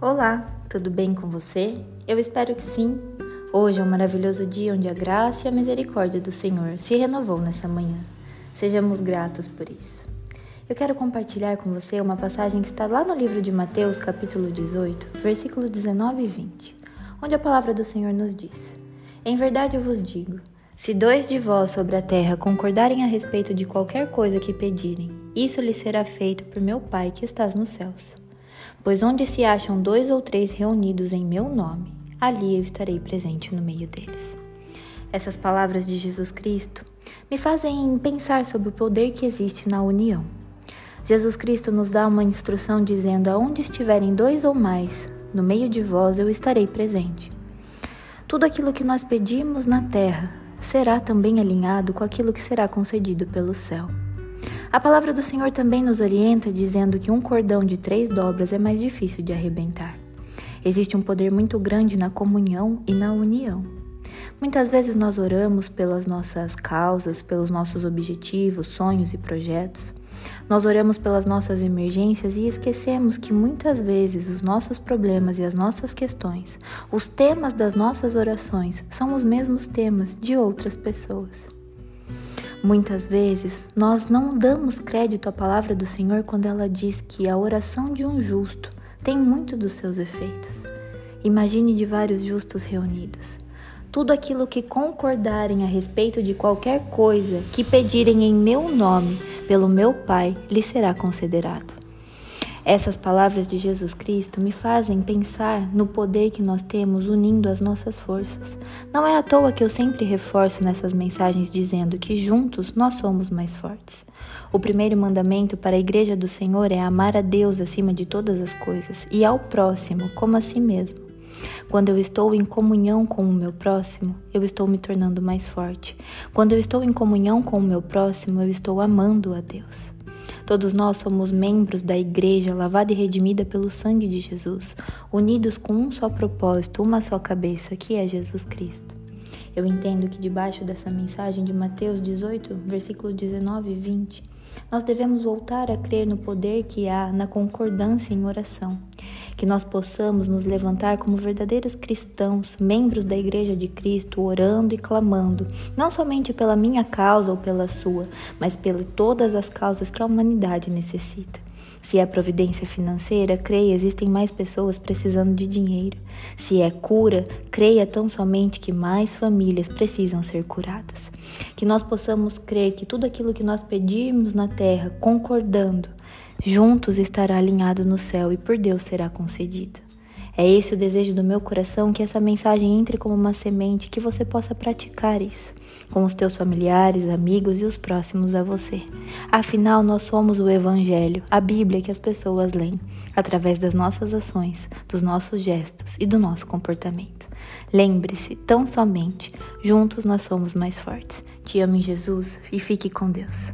Olá, tudo bem com você? Eu espero que sim. Hoje é um maravilhoso dia onde a graça e a misericórdia do Senhor se renovou nessa manhã. Sejamos gratos por isso. Eu quero compartilhar com você uma passagem que está lá no livro de Mateus, capítulo 18, versículos 19 e 20, onde a palavra do Senhor nos diz: Em verdade eu vos digo, se dois de vós sobre a terra concordarem a respeito de qualquer coisa que pedirem, isso lhes será feito por meu Pai que estás nos céus. Pois onde se acham dois ou três reunidos em meu nome, ali eu estarei presente no meio deles. Essas palavras de Jesus Cristo me fazem pensar sobre o poder que existe na união. Jesus Cristo nos dá uma instrução dizendo: Aonde estiverem dois ou mais, no meio de vós eu estarei presente. Tudo aquilo que nós pedimos na terra será também alinhado com aquilo que será concedido pelo céu. A palavra do Senhor também nos orienta dizendo que um cordão de três dobras é mais difícil de arrebentar. Existe um poder muito grande na comunhão e na união. Muitas vezes nós oramos pelas nossas causas, pelos nossos objetivos, sonhos e projetos. Nós oramos pelas nossas emergências e esquecemos que muitas vezes os nossos problemas e as nossas questões, os temas das nossas orações, são os mesmos temas de outras pessoas. Muitas vezes nós não damos crédito à palavra do Senhor quando ela diz que a oração de um justo tem muito dos seus efeitos. Imagine de vários justos reunidos tudo aquilo que concordarem a respeito de qualquer coisa que pedirem em meu nome, pelo meu Pai, lhe será considerado. Essas palavras de Jesus Cristo me fazem pensar no poder que nós temos unindo as nossas forças. Não é à toa que eu sempre reforço nessas mensagens dizendo que juntos nós somos mais fortes. O primeiro mandamento para a Igreja do Senhor é amar a Deus acima de todas as coisas e ao próximo como a si mesmo. Quando eu estou em comunhão com o meu próximo, eu estou me tornando mais forte. Quando eu estou em comunhão com o meu próximo, eu estou amando a Deus. Todos nós somos membros da Igreja lavada e redimida pelo sangue de Jesus, unidos com um só propósito, uma só cabeça, que é Jesus Cristo. Eu entendo que debaixo dessa mensagem de Mateus 18, versículo 19 e 20, nós devemos voltar a crer no poder que há na concordância em oração que nós possamos nos levantar como verdadeiros cristãos, membros da Igreja de Cristo, orando e clamando, não somente pela minha causa ou pela sua, mas pelas todas as causas que a humanidade necessita. Se é providência financeira, creia, existem mais pessoas precisando de dinheiro. Se é cura, creia tão somente que mais famílias precisam ser curadas. Que nós possamos crer que tudo aquilo que nós pedimos na terra, concordando, juntos estará alinhado no céu e por Deus será concedido. É esse o desejo do meu coração que essa mensagem entre como uma semente que você possa praticar isso com os teus familiares, amigos e os próximos a você. Afinal, nós somos o Evangelho, a Bíblia que as pessoas leem, através das nossas ações, dos nossos gestos e do nosso comportamento. Lembre-se, tão somente, juntos nós somos mais fortes. Te amo em Jesus e fique com Deus.